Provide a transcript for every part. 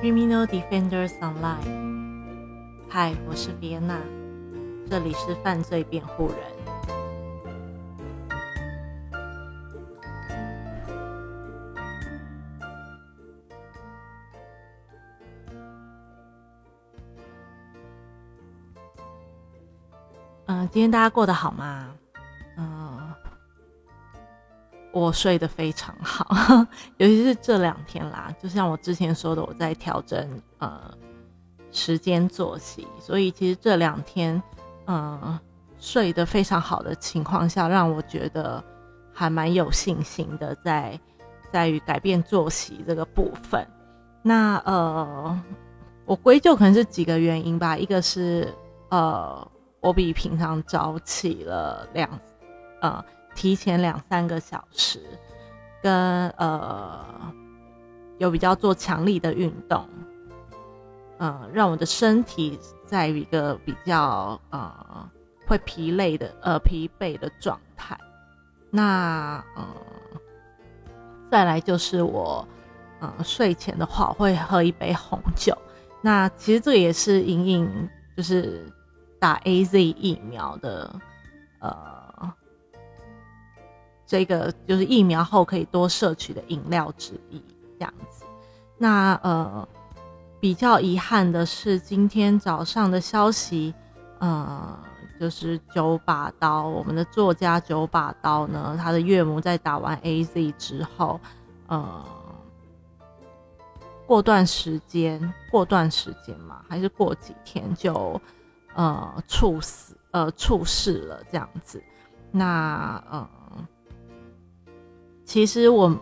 Criminal Defenders Online。嗨，我是 Vienna，这里是犯罪辩护人。嗯、今天大家过得好吗？我睡得非常好，尤其是这两天啦。就像我之前说的，我在调整呃时间作息，所以其实这两天嗯、呃睡得非常好的情况下，让我觉得还蛮有信心的在，在于改变作息这个部分。那呃，我归咎可能是几个原因吧，一个是呃。我比平常早起了两，呃，提前两三个小时，跟呃有比较做强力的运动，呃，让我的身体在一个比较呃会疲累的呃疲惫的状态。那嗯、再来就是我嗯、睡前的话会喝一杯红酒。那其实这个也是隐隐就是。打 A Z 疫苗的，呃，这个就是疫苗后可以多摄取的饮料之一，这样子。那呃，比较遗憾的是，今天早上的消息，呃，就是九把刀，我们的作家九把刀呢，他的岳母在打完 A Z 之后，呃，过段时间，过段时间嘛，还是过几天就。呃，猝死，呃，猝逝了这样子。那，呃，其實我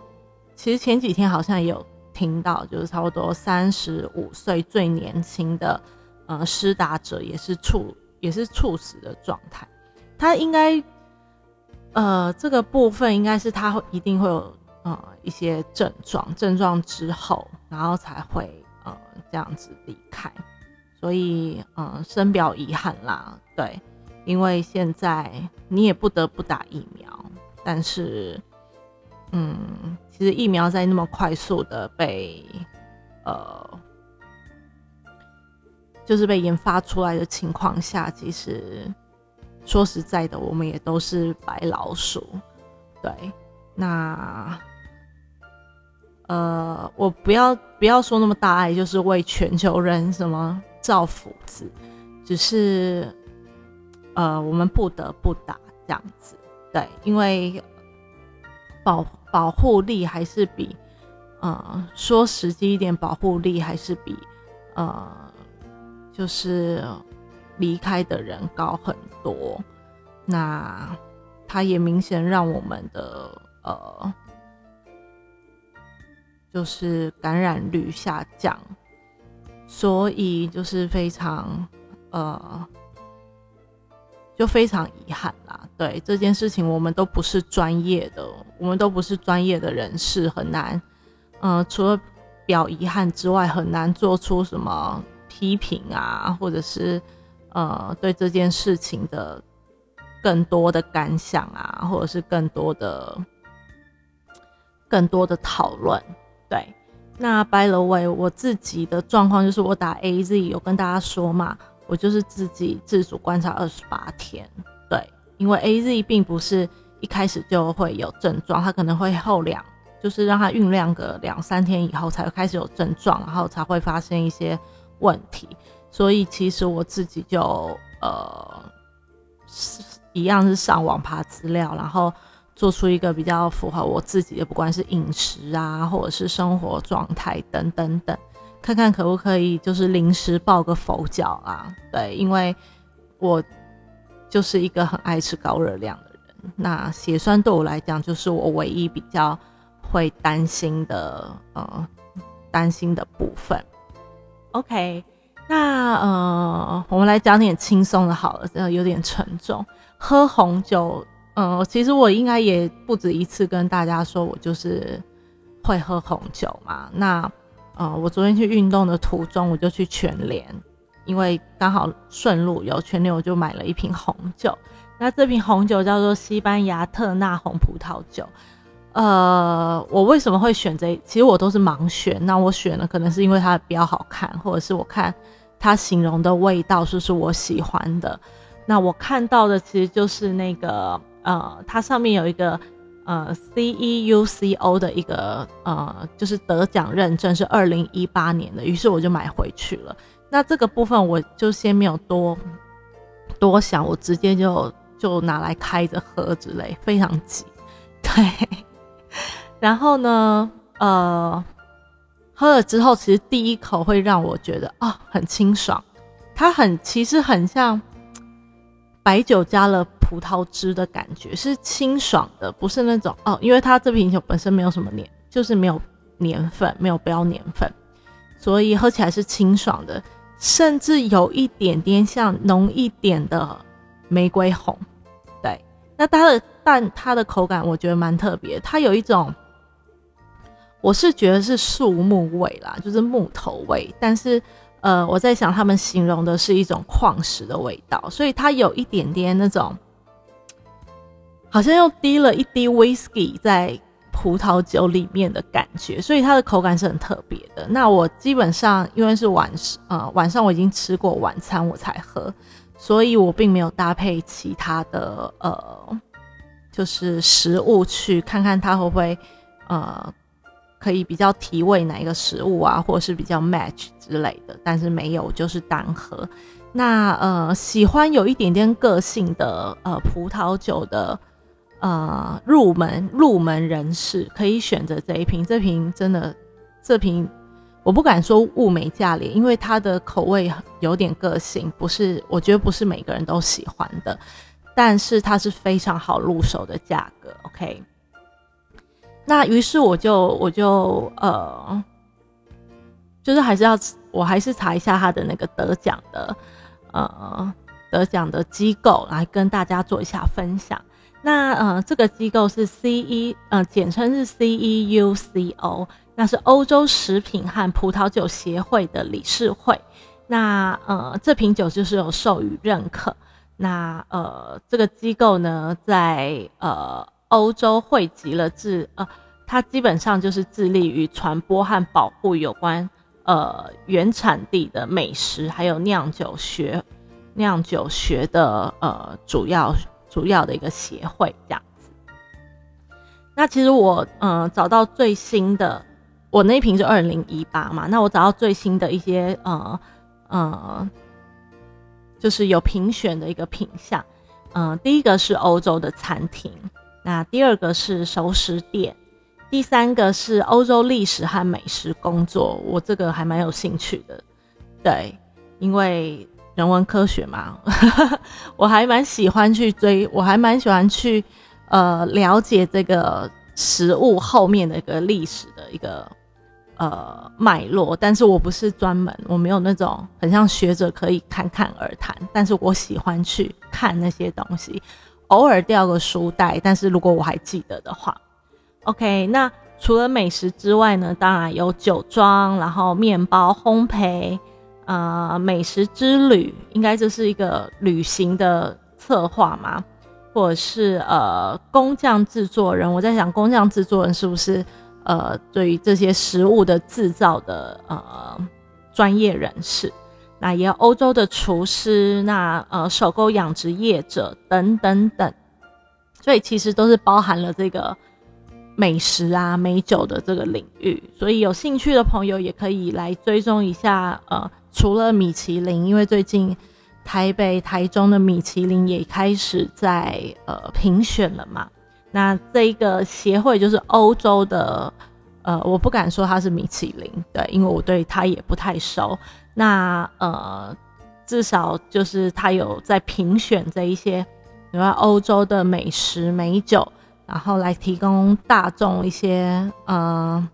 其實前幾天好像也有聽到，就是差不多三十五歲最年輕的，呃，施打者也是猝，也是猝死的狀態。他應該，呃，這個部分應該是他会一定會有，呃，一些症狀，症狀之後，然後才會，呃，這樣子離開。所以，嗯，深表遺憾啦，對，因為現在你也不得不打疫苗，但是，嗯，其实疫苗在那么快速的被，呃，就是被研发出来的情况下，其实说实在的，我们也都是白老鼠，对，那，呃，我不要不要说那么大爱，就是为全球人什么。造福子，只是，呃，我们不得不打这样子，对，因为保护保護力還是比，呃，說實際一點，保護力還是比，呃，就是離開的人高很多。那它也明顯讓我們的，呃，就是感染率下降。所以就是非常，呃，就非常遺憾啦。對這件事情，我們都不是專業的，我們都不是專業的人士，很難，呃，除了表遺憾之外，很難做出什麼批評啊，或者是呃，對這件事情的更多的感想啊，或者是更多的、更多的討論，對。那 by the way，我自己的狀況就是我打 AZ 有跟大家說嘛，我就是自己自主观察二十八天，对，因为 AZ 并不是一开始就会有症状，它可能会后两，就是让它酝酿个两三天以后才會開始有症状，然后才会发生一些问题，所以其实我自己就呃一样是上网爬资料，然后。做出一个比较符合我自己的，不管是饮食啊，或者是生活状态等等等，看看可不可以就是临时抱个佛脚啊？对，因为我就是一个很爱吃高热量的人，那血栓对我来讲就是我唯一比较会担心的，呃，担心的部分。OK，那呃，我们来讲点轻松的好了，真的有点沉重，喝红酒。嗯，其实我应该也不止一次跟大家说，我就是会喝红酒嘛。那，呃，我昨天去运动的途中，我就去全联，因为刚好顺路有全联，我就买了一瓶红酒。那这瓶红酒叫做西班牙特纳红葡萄酒。呃，我为什么会选这？其实我都是盲选。那我选了，可能是因为它比较好看，或者是我看它形容的味道是不是我喜欢的。那我看到的其实就是那个呃，它上面有一个呃 C E U C O 的一个呃，就是得奖认证是二零一八年的，于是我就买回去了。那这个部分我就先没有多多想，我直接就就拿来开着喝之类，非常急。对，然后呢，呃，喝了之后，其实第一口会让我觉得啊，很清爽。它很其实很像白酒加了葡萄汁的感觉，是清爽的，不是那种哦，因为它这瓶酒本身没有什么年，就是没有年份，没有标年份，所以喝起来是清爽的。甚至有一点点像浓一点的玫瑰红，对。那它的但它的口感我觉得蛮特别，它有一种，我是觉得是树木味啦，就是木头味。但是呃，我在想他们形容的是一种矿石的味道，所以它有一点点那种，好像又滴了一滴 whisky 在。葡萄酒里面的感觉，所以它的口感是很特别的。那我基本上因为是晚呃晚上我已经吃过晚餐我才喝，所以我并没有搭配其他的呃就是食物去看看它会不会呃可以比较提味哪一个食物啊，或者是比较 match 之类的。但是没有，就是单喝。那呃喜欢有一点点个性的呃葡萄酒的。呃，入门入门人士可以选择这一瓶。这瓶真的，这瓶我不敢说物美价廉，因为它的口味有点个性，不是我觉得不是每个人都喜欢的。但是它是非常好入手的价格。OK，那于是我就我就呃，就是还是要我还是查一下它的那个得奖的呃得奖的机构来跟大家做一下分享。那呃，这个机构是 C E，呃，简称是 C E U C O，那是欧洲食品和葡萄酒协会的理事会。那呃，这瓶酒就是有授予认可。那呃，这个机构呢，在呃欧洲汇集了致呃，它基本上就是致力于传播和保护有关呃原产地的美食，还有酿酒学酿酒学的呃主要。主要的一个协会这样子，那其实我嗯找到最新的，我那一瓶是二零一八嘛，那我找到最新的一些呃呃，就是有评选的一个品相，嗯，第一个是欧洲的餐厅，那第二个是熟食店，第三个是欧洲历史和美食工作，我这个还蛮有兴趣的，对，因为。人文科学嘛，我还蛮喜欢去追，我还蛮喜欢去呃了解这个食物后面的一个历史的一个呃脉络，但是我不是专门，我没有那种很像学者可以侃侃而谈，但是我喜欢去看那些东西，偶尔掉个书袋，但是如果我还记得的话，OK，那除了美食之外呢，当然有酒庄，然后面包烘焙。呃，美食之旅应该这是一个旅行的策划嘛？或者是呃工匠制作人？我在想，工匠制作人是不是呃对于这些食物的制造的呃专业人士？那也有欧洲的厨师，那呃手工养殖业者等等等，所以其实都是包含了这个美食啊美酒的这个领域。所以有兴趣的朋友也可以来追踪一下呃。除了米其林，因为最近台北、台中的米其林也开始在呃评选了嘛。那这一个协会就是欧洲的，呃，我不敢说它是米其林，对，因为我对它也不太熟。那呃，至少就是它有在评选这一些，比如欧洲的美食美酒，然后来提供大众一些呃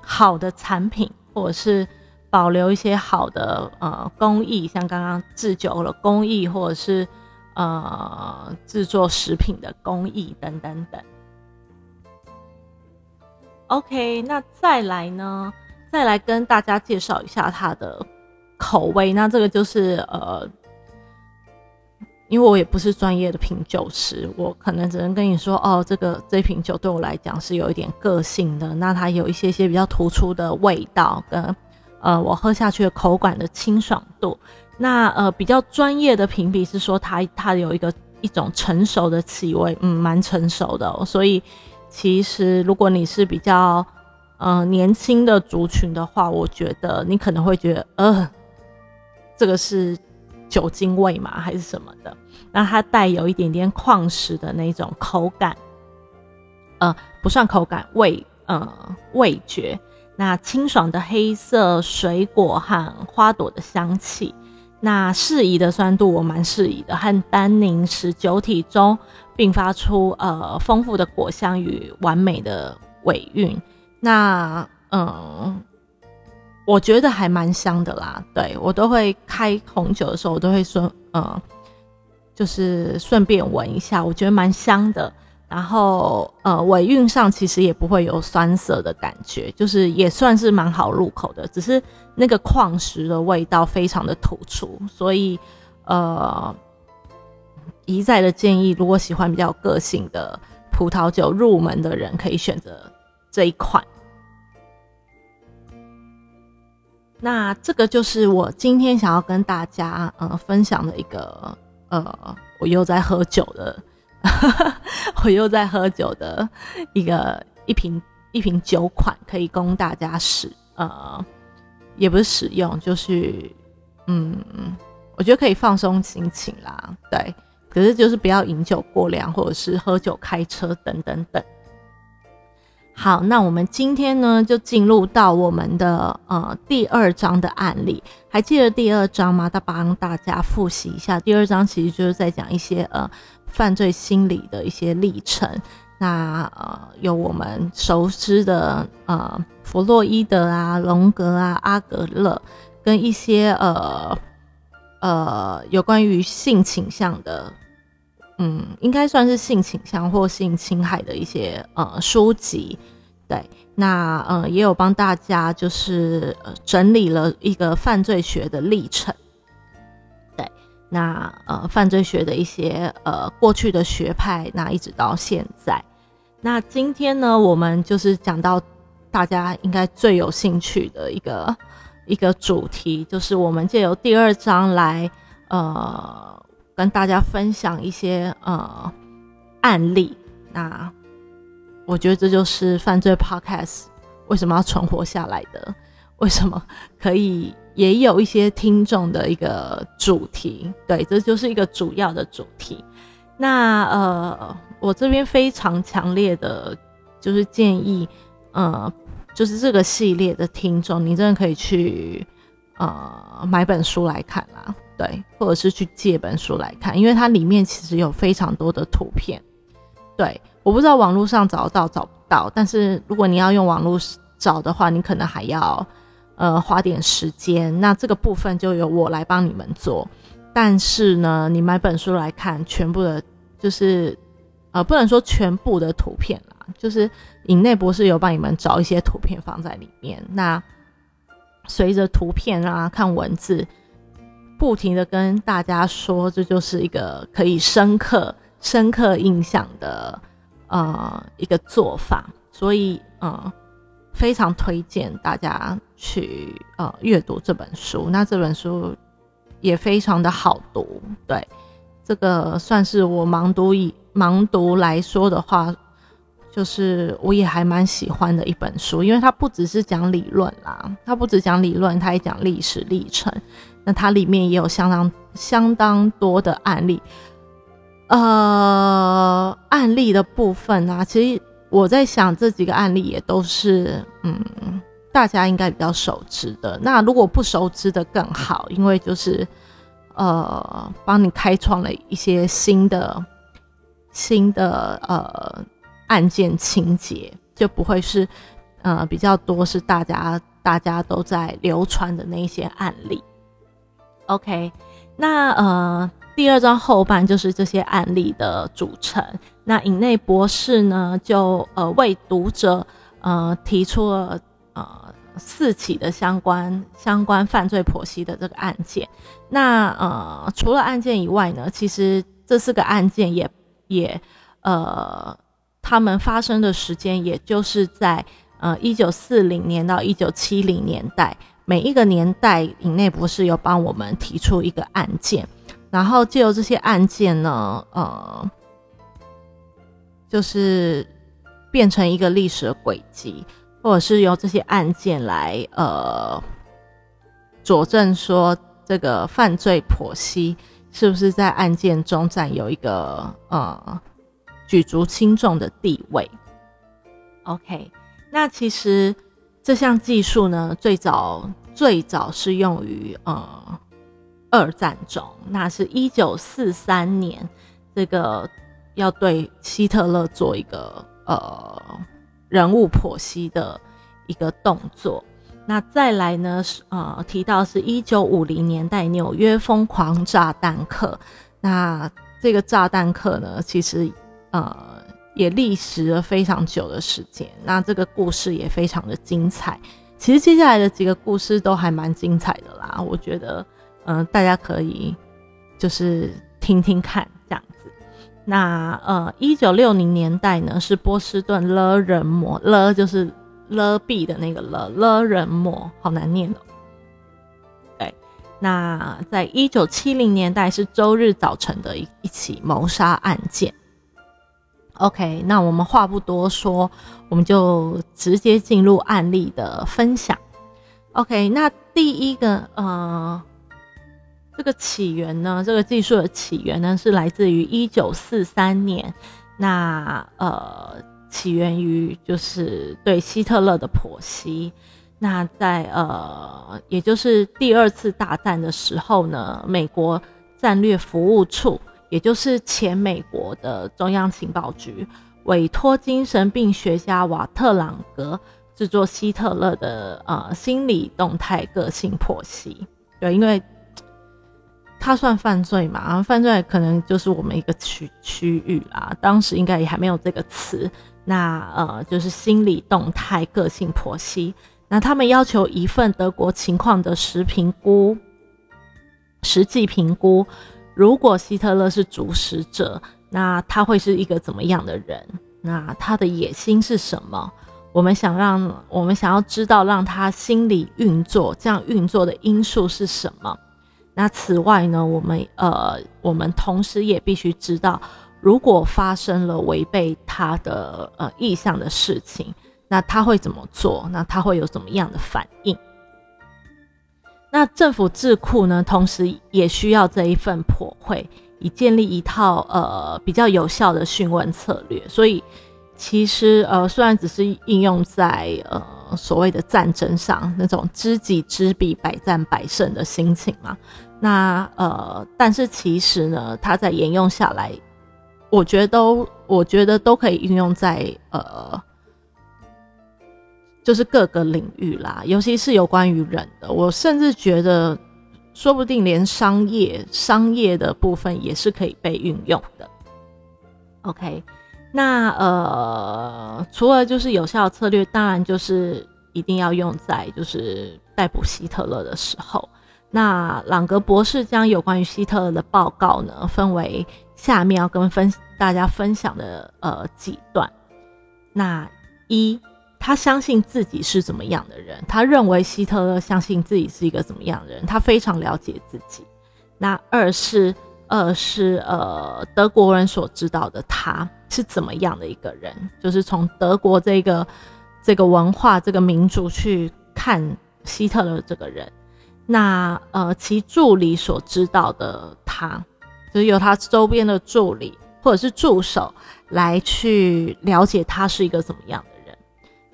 好的产品，或者是。保留一些好的呃工艺，像刚刚制酒的工艺，或者是呃制作食品的工艺等等等。OK，那再来呢？再来跟大家介绍一下它的口味。那这个就是呃因为我也不是专业的品酒师，我可能只能跟你说，哦，这个这瓶酒对我来讲是有一点个性的，那它有一些些比较突出的味道，跟呃我喝下去的口感的清爽度。那呃比较专业的评比是说，它它有一个一种成熟的气味，嗯，蛮成熟的。所以其实如果你是比较呃年轻的族群的话，我觉得你可能会觉得，呃，这个是。酒精味嘛，还是什么的？那它带有一点点矿石的那种口感，呃，不算口感，味，呃，味觉。那清爽的黑色水果和花朵的香气，那适宜的酸度我蛮适宜的，和单宁使酒体中并发出呃丰富的果香与完美的尾韵。那，嗯。我觉得还蛮香的啦，对我都会开红酒的时候，我都会说，呃，就是顺便闻一下，我觉得蛮香的。然后，呃，尾韵上其实也不会有酸涩的感觉，就是也算是蛮好入口的。只是那个矿石的味道非常的突出，所以，呃，一再的建议，如果喜欢比较个性的葡萄酒入门的人，可以选择这一款。那这个就是我今天想要跟大家呃分享的一个呃，我又在喝酒的，我又在喝酒的一个一瓶一瓶酒款，可以供大家使呃，也不是使用，就是嗯，我觉得可以放松心情啦，对，可是就是不要饮酒过量，或者是喝酒开车等等等。好，那我们今天呢就进入到我们的呃第二章的案例，还记得第二章吗？再帮大家复习一下，第二章其实就是在讲一些呃犯罪心理的一些历程。那呃有我们熟知的呃弗洛伊德啊、荣格啊、阿格勒，跟一些呃呃有关于性倾向的。嗯，应该算是性倾向或性侵害的一些呃书籍，对，那呃也有帮大家就是整理了一个犯罪学的历程，对，那呃犯罪学的一些呃过去的学派，那一直到现在，那今天呢，我们就是讲到大家应该最有兴趣的一个一个主题，就是我们借由第二章来呃。跟大家分享一些呃案例，那我觉得这就是犯罪 podcast 为什么要存活下来的，为什么可以也有一些听众的一个主题，对，这就是一个主要的主题。那呃，我这边非常强烈的，就是建议，呃，就是这个系列的听众，你真的可以去呃买本书来看啦。对，或者是去借本书来看，因为它里面其实有非常多的图片。对，我不知道网络上找得到找不到，但是如果你要用网络找的话，你可能还要呃花点时间。那这个部分就由我来帮你们做。但是呢，你买本书来看，全部的，就是呃不能说全部的图片啦，就是影内博士有帮你们找一些图片放在里面。那随着图片啊，看文字。不停的跟大家说，这就是一个可以深刻、深刻印象的呃一个做法，所以呃非常推荐大家去呃阅读这本书。那这本书也非常的好读，对这个算是我盲读以盲读来说的话，就是我也还蛮喜欢的一本书，因为它不只是讲理论啦，它不只讲理论，它也讲历史历程。那它里面也有相当相当多的案例，呃，案例的部分啊，其实我在想这几个案例也都是，嗯，大家应该比较熟知的。那如果不熟知的更好，因为就是呃，帮你开创了一些新的新的呃案件情节，就不会是呃比较多是大家大家都在流传的那一些案例。OK，那呃，第二章后半就是这些案例的组成。那尹内博士呢，就呃为读者呃提出了呃四起的相关相关犯罪剖析的这个案件。那呃，除了案件以外呢，其实这四个案件也也呃，他们发生的时间也就是在呃一九四零年到一九七零年代，每一个年代以内博士有帮我们提出一个案件，然后借由这些案件呢，呃，就是变成一个历史的轨迹。或者是由这些案件来呃佐证说这个犯罪剖析是不是在案件中占有一个呃举足轻重的地位？OK，那其实这项技术呢，最早最早是用于呃二战中，那是一九四三年，这个要对希特勒做一个呃。人物剖析的一个动作，那再来呢？是呃，提到是一九五零年代纽约疯狂炸弹客。那这个炸弹客呢，其实呃也历时了非常久的时间。那这个故事也非常的精彩。其实接下来的几个故事都还蛮精彩的啦，我觉得嗯，大家可以就是听听看这样子。那呃，一九六零年代呢，是波士顿勒人魔勒，就是勒币的那个勒勒人魔，好难念哦。对，那在一九七零年代是周日早晨的一一起谋杀案件。OK，那我们话不多说，我们就直接进入案例的分享。OK，那第一个呃。这个起源呢？这个技术的起源呢，是来自于一九四三年。那呃，起源于就是对希特勒的剖析。那在呃，也就是第二次大战的时候呢，美国战略服务处，也就是前美国的中央情报局，委托精神病学家瓦特朗格制作希特勒的呃心理动态个性剖析。对，因为。他算犯罪嘛？犯罪可能就是我们一个区区域啦。当时应该也还没有这个词。那呃，就是心理动态个性剖析。那他们要求一份德国情况的实评估，实际评估，如果希特勒是主使者，那他会是一个怎么样的人？那他的野心是什么？我们想让我们想要知道，让他心理运作这样运作的因素是什么？那此外呢，我们呃，我们同时也必须知道，如果发生了违背他的呃意向的事情，那他会怎么做？那他会有什么样的反应？那政府智库呢，同时也需要这一份破会，以建立一套呃比较有效的讯问策略。所以，其实呃，虽然只是应用在呃。所谓的战争上那种知己知彼，百战百胜的心情嘛，那呃，但是其实呢，它在沿用下来，我觉得都，我觉得都可以运用在呃，就是各个领域啦，尤其是有关于人的，我甚至觉得，说不定连商业商业的部分也是可以被运用的。OK。那呃，除了就是有效策略，当然就是一定要用在就是逮捕希特勒的时候。那朗格博士将有关于希特勒的报告呢，分为下面要跟分大家分享的呃几段。那一，他相信自己是怎么样的人，他认为希特勒相信自己是一个怎么样的人，他非常了解自己。那二是。二是呃，德国人所知道的他是怎么样的一个人，就是从德国这个这个文化、这个民族去看希特勒这个人。那呃，其助理所知道的他，就是由他周边的助理或者是助手来去了解他是一个怎么样。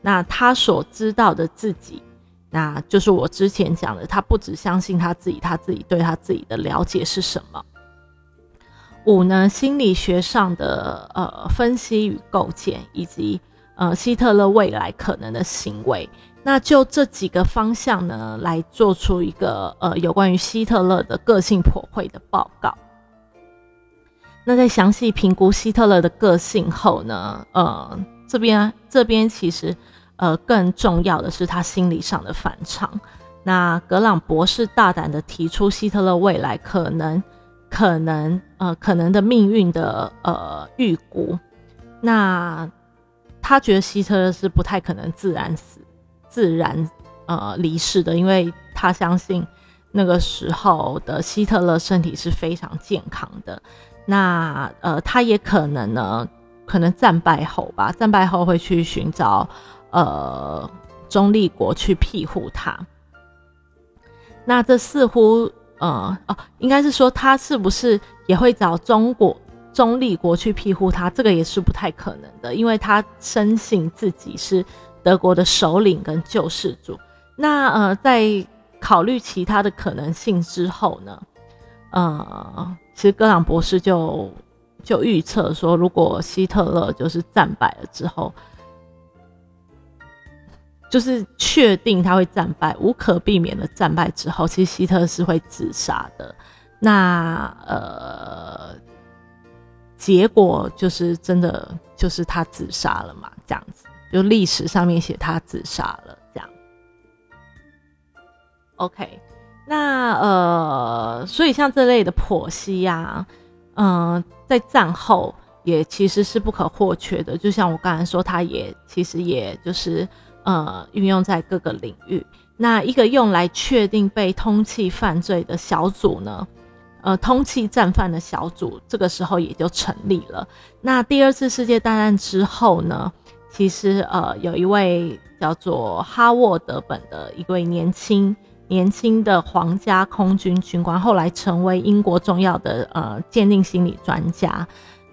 那他所知道的自己，那就是我之前讲的，他不只相信他自己，他自己对他自己的了解是什么。五呢，心理学上的呃分析与构建，以及呃希特勒未来可能的行为，那就这几个方向呢，来做出一个呃有关于希特勒的个性剖绘的报告。那在详细评估希特勒的个性后呢，呃这边这边其实呃，更重要的是他心理上的反常。那格朗博士大胆的提出希特勒未来可能、可能、呃，可能的命运的呃预估。那他觉得希特勒是不太可能自然死、自然呃离世的，因为他相信那个时候的希特勒身体是非常健康的。那呃，他也可能呢，可能战败后吧，战败后会去寻找呃中立国去庇护他。那这似乎，呃，哦，应该是说他是不是也会找中国中立国去庇护他？这个也是不太可能的，因为他深信自己是德国的首领跟救世主。那呃，在考虑其他的可能性之后呢，呃，其实格朗博士就就预测说，如果希特勒就是战败了之后。就是确定他会战败，无可避免的战败之后，其实希特是会自杀的。那呃，结果就是真的就是他自杀了嘛？这样子，就历史上面写他自杀了这样。OK，那呃，所以像这类的剖析呀，嗯，在战后也其实是不可或缺的。就像我刚才说，他也其实也就是。呃，运用在各个领域。那一个用来确定被通缉犯罪的小组呢？呃，通缉战犯的小组，这个时候也就成立了。那第二次世界大战之后呢？其实呃，有一位叫做哈沃德本的一位年轻年轻的皇家空军军官，后来成为英国重要的呃鉴定心理专家。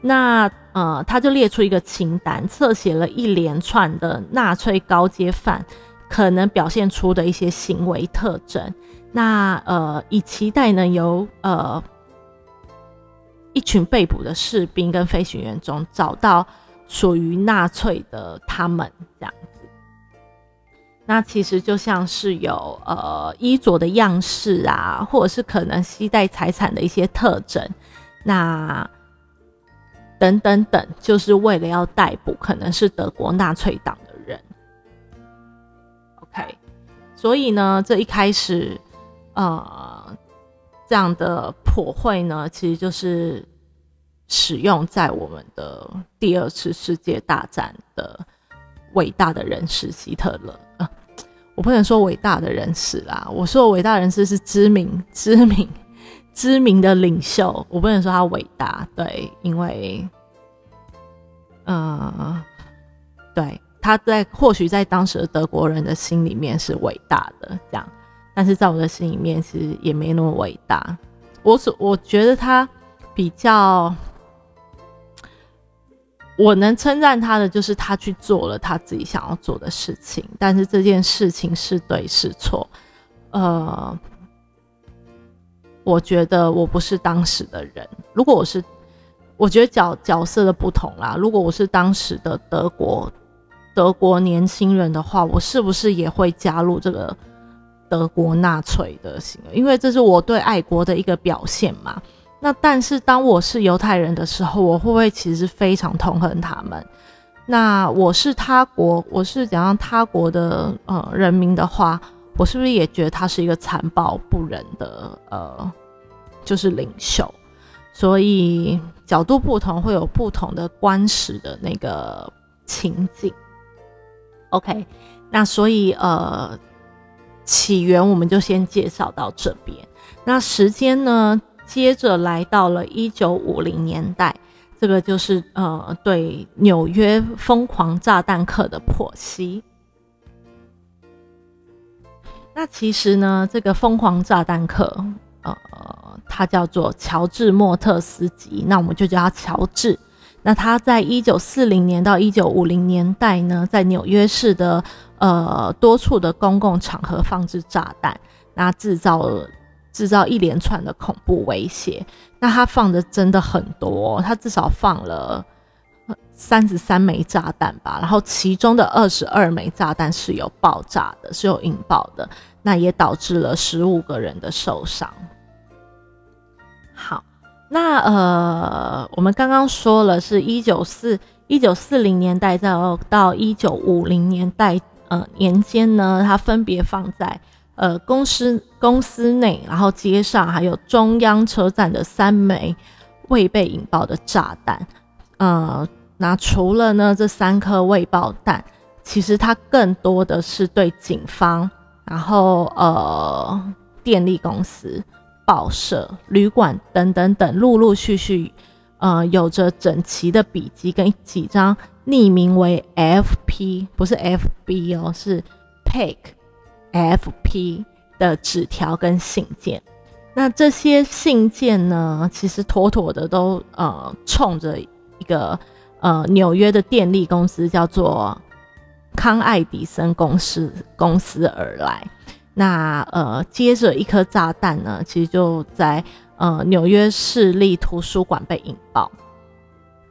那呃，他就列出一个清单，侧写了一连串的纳粹高阶犯可能表现出的一些行为特征。那呃，以期待呢由呃一群被捕的士兵跟飞行员中找到属于纳粹的他们这样子。那其实就像是有呃衣着的样式啊，或者是可能携带财产的一些特征。那等等等，就是为了要逮捕可能是德国纳粹党的人。OK，所以呢，这一开始，呃，这样的破会呢，其实就是使用在我们的第二次世界大战的伟大的人士希特勒。啊，我不能说伟大的人士啦，我说伟大人士是知名、知名。知名的领袖，我不能说他伟大，对，因为，嗯，对，他在或许在当时的德国人的心里面是伟大的，这样，但是在我的心里面其实也没那么伟大。我所我觉得他比较，我能称赞他的就是他去做了他自己想要做的事情，但是这件事情是对是错，呃。我觉得我不是当时的人。如果我是，我觉得角角色的不同啦。如果我是当时的德国德国年轻人的话，我是不是也会加入这个德国纳粹的行为？因为这是我对爱国的一个表现嘛。那但是当我是犹太人的时候，我会不会其实非常痛恨他们？那我是他国，我是怎样他国的呃人民的话？我是不是也觉得他是一个残暴不仁的呃，就是领袖？所以角度不同，会有不同的观史的那个情景。OK，那所以呃，起源我们就先介绍到这边。那时间呢，接着来到了一九五零年代，这个就是呃，对纽约疯狂炸弹客的剖析。那其实呢，这个疯狂炸弹客，呃，他叫做乔治莫特斯基，那我们就叫他乔治。那他在一九四零年到一九五零年代呢，在纽约市的呃多处的公共场合放置炸弹，那制造制造一连串的恐怖威胁。那他放的真的很多，他至少放了。三十三枚炸弹吧，然后其中的二十二枚炸弹是有爆炸的，是有引爆的，那也导致了十五个人的受伤。好，那呃，我们刚刚说了，是一九四一九四零年代到到一九五零年代呃年间呢，它分别放在呃公司公司内，然后街上还有中央车站的三枚未被引爆的炸弹。呃，那除了呢这三颗未爆弹，其实它更多的是对警方，然后呃电力公司、报社、旅馆等等等，陆陆续续。呃，有着整齐的笔记跟几张匿名为 FP，不是 FB 哦，是 Pick FP 的纸条跟信件。那这些信件呢，其实妥妥的都呃冲着一个呃纽约的电力公司叫做康爱迪生公司公司而来。那呃，接着一颗炸弹呢，其实就在。呃，纽约市立图书馆被引爆。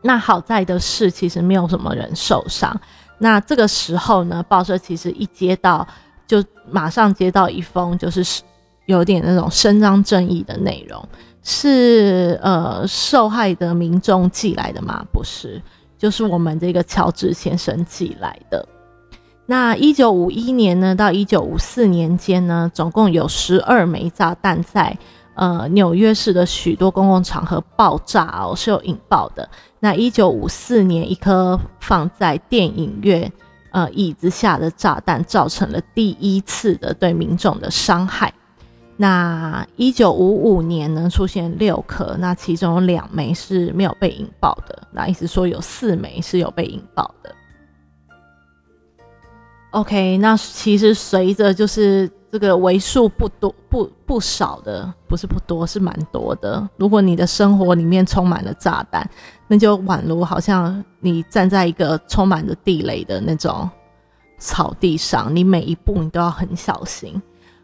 那好在的是，其实没有什么人受伤。那这个时候呢，报社其实一接到，就马上接到一封，就是有点那种伸张正义的内容。是呃，受害的民众寄来的吗？不是，就是我们这个乔治先生寄来的。那一九五一年呢，到一九五四年间呢，总共有十二枚炸弹在。呃，纽约市的许多公共场合爆炸哦，是有引爆的。那一九五四年，一颗放在电影院呃椅子下的炸弹，造成了第一次的对民众的伤害。那一九五五年呢，出现六颗，那其中有两枚是没有被引爆的，那意思说有四枚是有被引爆的。OK，那其实随着就是这个为数不多、不不少的，不是不多，是蛮多的。如果你的生活里面充满了炸弹，那就宛如好像你站在一个充满着地雷的那种草地上，你每一步你都要很小心。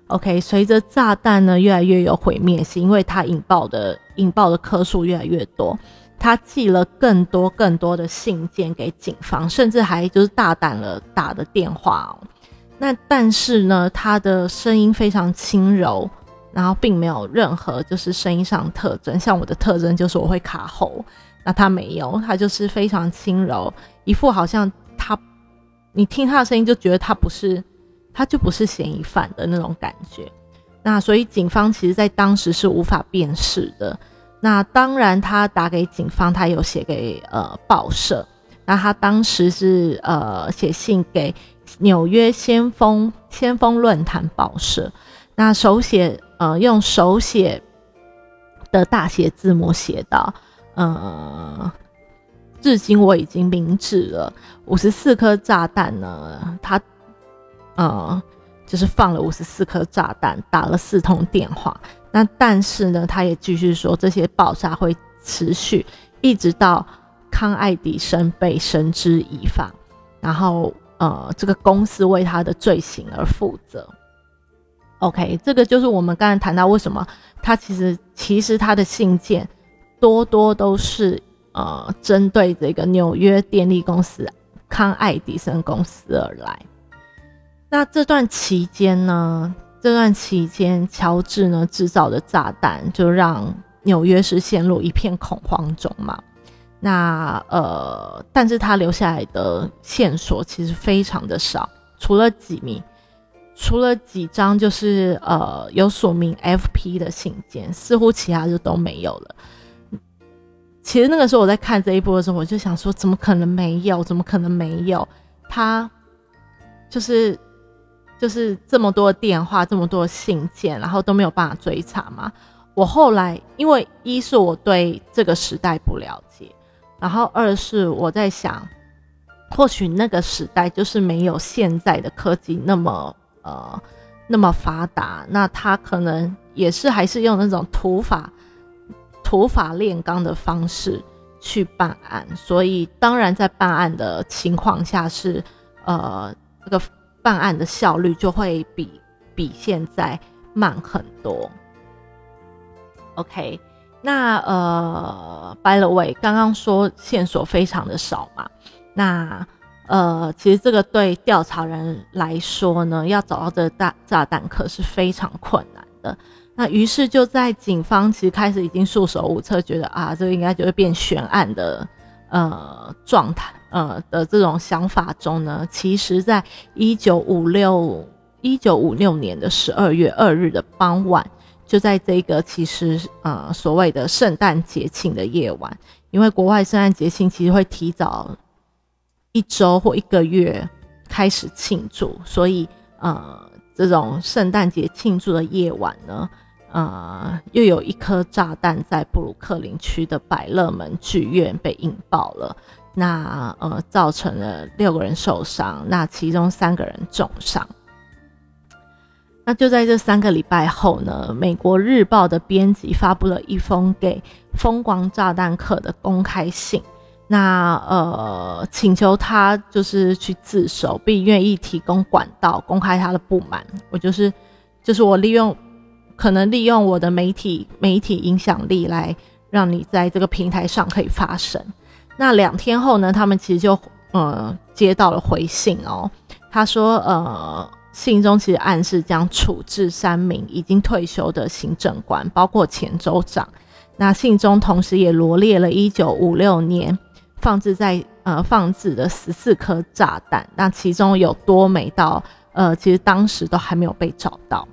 OK，随着炸弹呢越来越有毁灭性，因为它引爆的引爆的颗数越来越多。他寄了更多更多的信件给警方，甚至还就是大胆了打的电话哦。那但是呢，他的声音非常轻柔，然后并没有任何就是声音上特征。像我的特征就是我会卡喉，那他没有，他就是非常轻柔，一副好像他，你听他的声音就觉得他不是，他就不是嫌疑犯的那种感觉。那所以警方其实在当时是无法辨识的。那当然，他打给警方，他有写给呃报社。那他当时是呃写信给纽约先锋先锋论坛报社。那手写呃用手写的大写字母写道：呃，至今我已经明智了，五十四颗炸弹呢，他呃就是放了五十四颗炸弹，打了四通电话。那但是呢，他也继续说，这些爆炸会持续，一直到康爱迪生被绳之以法，然后呃，这个公司为他的罪行而负责。OK，这个就是我们刚才谈到为什么他其实其实他的信件多多都是呃针对这个纽约电力公司康爱迪生公司而来。那这段期间呢？这段期间，乔治呢制造的炸弹就让纽约市陷入一片恐慌中嘛。那呃，但是他留下来的线索其实非常的少，除了几名，除了几张就是呃有署名 F.P 的信件，似乎其他就都没有了。其实那个时候我在看这一部的时候，我就想说，怎么可能没有？怎么可能没有？他就是。就是这么多电话，这么多信件，然后都没有办法追查吗？我后来因为一是我对这个时代不了解，然后二是我在想，或许那个时代就是没有现在的科技那么呃那么发达，那他可能也是还是用那种土法土法炼钢的方式去办案，所以当然在办案的情况下是呃这个。办案的效率就会比比现在慢很多。OK，那呃，By the way，刚刚说线索非常的少嘛，那呃，其实这个对调查人来说呢，要找到这个大炸弹可是非常困难的。那于是就在警方其实开始已经束手无策，觉得啊，这个应该就会变悬案的呃状态呃的这种想法中呢，其实在一九五六一九五六年的十二月二日的傍晚，就在这个其实呃所谓的圣诞节庆的夜晚，因为国外圣诞节庆其实会提早一周或一个月开始庆祝，所以呃这种圣诞节庆祝的夜晚呢。呃，又有一颗炸弹在布鲁克林区的百乐门剧院被引爆了，那呃造成了六个人受伤，那其中三个人重伤。那就在这三个礼拜后呢，美国日报的编辑发布了一封给疯狂炸弹客的公开信，那呃请求他就是去自首，并愿意提供管道公开他的不满。我就是就是我利用。可能利用我的媒体媒体影响力来让你在这个平台上可以发声。那两天后呢，他们其实就呃接到了回信哦。他说呃信中其实暗示将处置三名已经退休的行政官，包括前州长。那信中同时也罗列了一九五六年放置在呃放置的十四颗炸弹，那其中有多枚到呃其实当时都还没有被找到。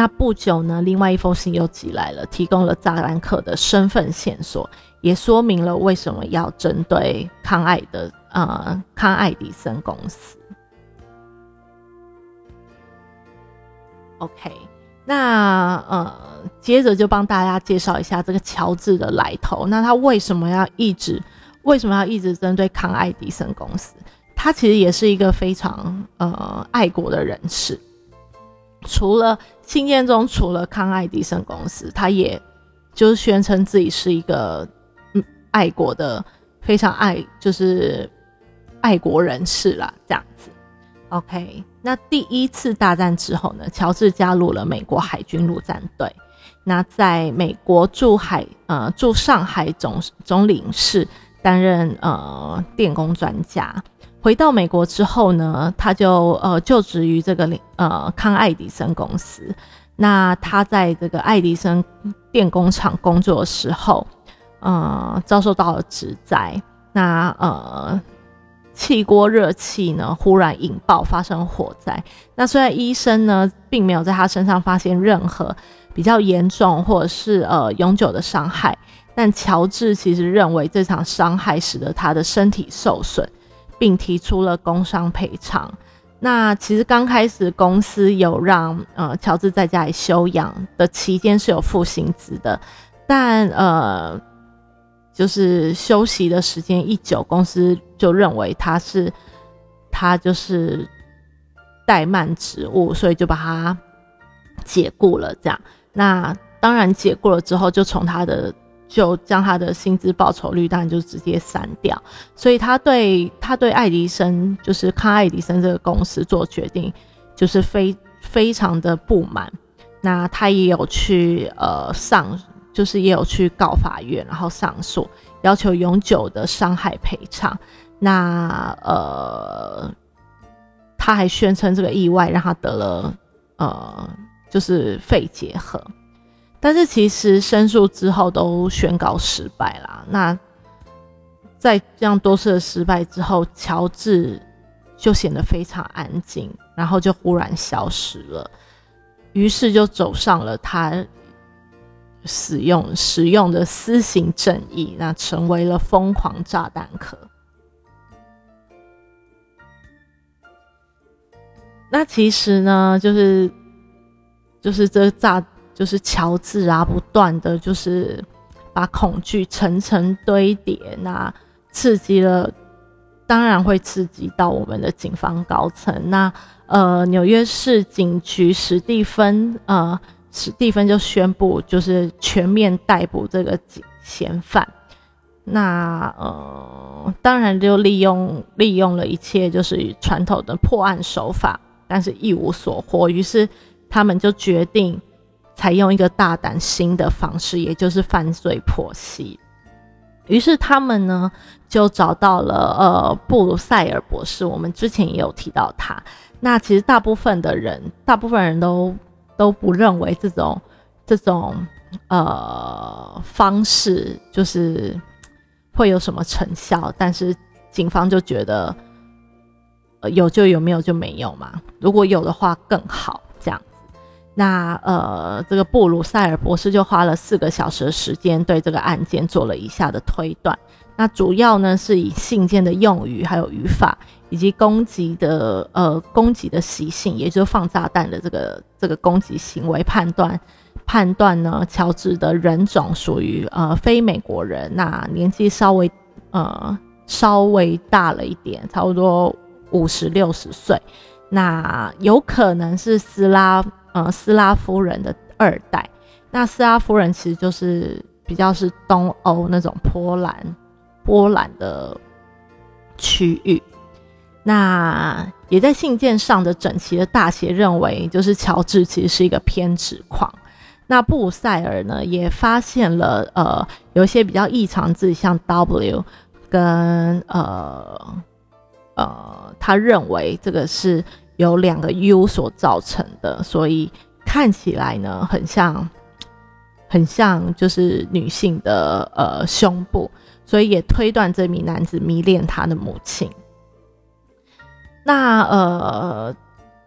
那不久呢，另外一封信又寄来了，提供了扎兰克的身份线索，也说明了为什么要针对康爱的呃康爱迪生公司。OK，那呃接着就帮大家介绍一下这个乔治的来头。那他为什么要一直为什么要一直针对康爱迪生公司？他其实也是一个非常呃爱国的人士。除了信件中，除了康爱迪生公司，他也就是宣称自己是一个嗯爱国的，非常爱就是爱国人士啦，这样子。OK，那第一次大战之后呢，乔治加入了美国海军陆战队，那在美国驻海呃驻上海总总领事担任呃电工专家。回到美国之后呢，他就呃就职于这个呃康爱迪生公司。那他在这个爱迪生电工厂工作的时候，呃，遭受到了职灾。那呃，气锅热气呢忽然引爆，发生火灾。那虽然医生呢并没有在他身上发现任何比较严重或者是呃永久的伤害，但乔治其实认为这场伤害使得他的身体受损。并提出了工伤赔偿。那其实刚开始公司有让呃乔治在家里休养的期间是有付薪资的，但呃就是休息的时间一久，公司就认为他是他就是怠慢职务，所以就把他解雇了。这样，那当然解雇了之后，就从他的。就将他的薪资报酬率当然就直接删掉，所以他对他对爱迪生就是康爱迪生这个公司做决定，就是非非常的不满。那他也有去呃上，就是也有去告法院，然后上诉，要求永久的伤害赔偿。那呃，他还宣称这个意外让他得了呃，就是肺结核。但是其实申诉之后都宣告失败啦。那在这样多次的失败之后，乔治就显得非常安静，然后就忽然消失了。于是就走上了他使用使用的私刑正义，那成为了疯狂炸弹客。那其实呢，就是就是这炸。就是乔治啊，不断的就是把恐惧层层堆叠，那刺激了，当然会刺激到我们的警方高层。那呃，纽约市警局史蒂芬呃，史蒂芬就宣布就是全面逮捕这个嫌犯。那呃，当然就利用利用了一切就是传统的破案手法，但是一无所获。于是他们就决定。采用一个大胆新的方式，也就是犯罪剖析。于是他们呢就找到了呃布鲁塞尔博士，我们之前也有提到他。那其实大部分的人，大部分人都都不认为这种这种呃方式就是会有什么成效，但是警方就觉得，有就有，没有就没有嘛。如果有的话更好，这样。那呃，这个布鲁塞尔博士就花了四个小时的时间对这个案件做了以下的推断。那主要呢是以信件的用语、还有语法，以及攻击的呃攻击的习性，也就是放炸弹的这个这个攻击行为判断判断呢，乔治的人种属于呃非美国人，那年纪稍微呃稍微大了一点，差不多五十六十岁，那有可能是斯拉呃斯拉夫人的二代，那斯拉夫人其实就是比较是东欧那种波兰。波兰的区域，那也在信件上的整齐的大写认为，就是乔治其实是一个偏执狂。那布鲁塞尔呢，也发现了呃有一些比较异常字，像 W 跟呃呃，他认为这个是由两个 U 所造成的，所以看起来呢，很像很像就是女性的呃胸部。所以也推断这名男子迷恋他的母亲。那呃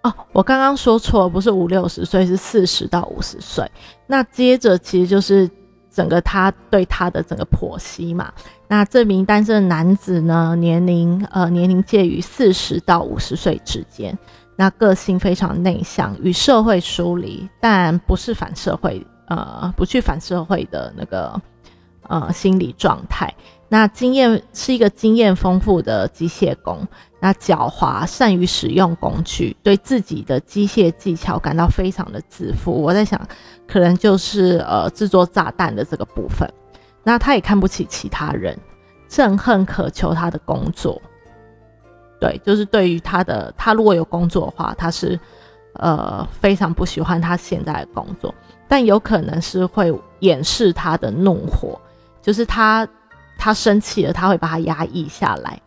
哦，我刚刚说错，不是五六十岁，是四十到五十岁。那接着其实就是整个他对他的整个剖析嘛。那这名单身男子呢，年龄呃年龄介于四十到五十岁之间。那个性非常内向，与社会疏离，但不是反社会呃不去反社会的那个。呃，心理状态。那经验是一个经验丰富的机械工，那狡猾，善于使用工具，对自己的机械技巧感到非常的自负。我在想，可能就是呃制作炸弹的这个部分。那他也看不起其他人，憎恨渴求他的工作。对，就是对于他的，他如果有工作的话，他是呃非常不喜欢他现在的工作，但有可能是会掩饰他的怒火。就是他，他生气了，他会把他压抑下来。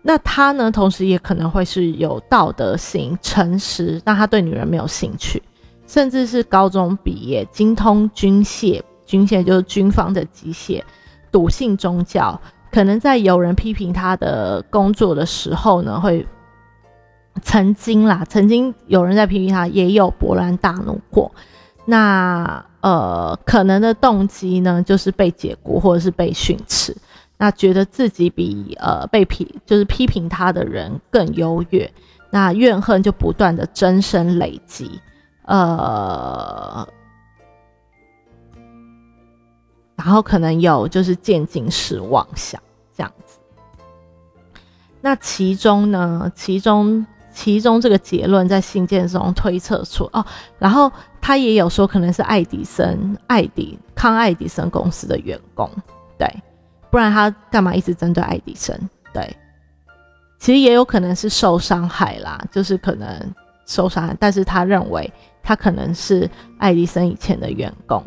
那他呢，同时也可能会是有道德性、诚实，但他对女人没有兴趣，甚至是高中毕业，精通军械，军械就是军方的机械，笃信宗教。可能在有人批评他的工作的时候呢，会曾经啦，曾经有人在批评他，也有勃然大怒过。那呃，可能的动机呢，就是被解雇或者是被训斥，那觉得自己比呃被批就是批评他的人更优越，那怨恨就不断的增生累积，呃，然后可能有就是渐进式妄想这样子，那其中呢，其中。其中这个结论在信件中推测出哦，然后他也有说可能是爱迪生、爱迪康爱迪生公司的员工，对，不然他干嘛一直针对爱迪生？对，其实也有可能是受伤害啦，就是可能受伤害，但是他认为他可能是爱迪生以前的员工。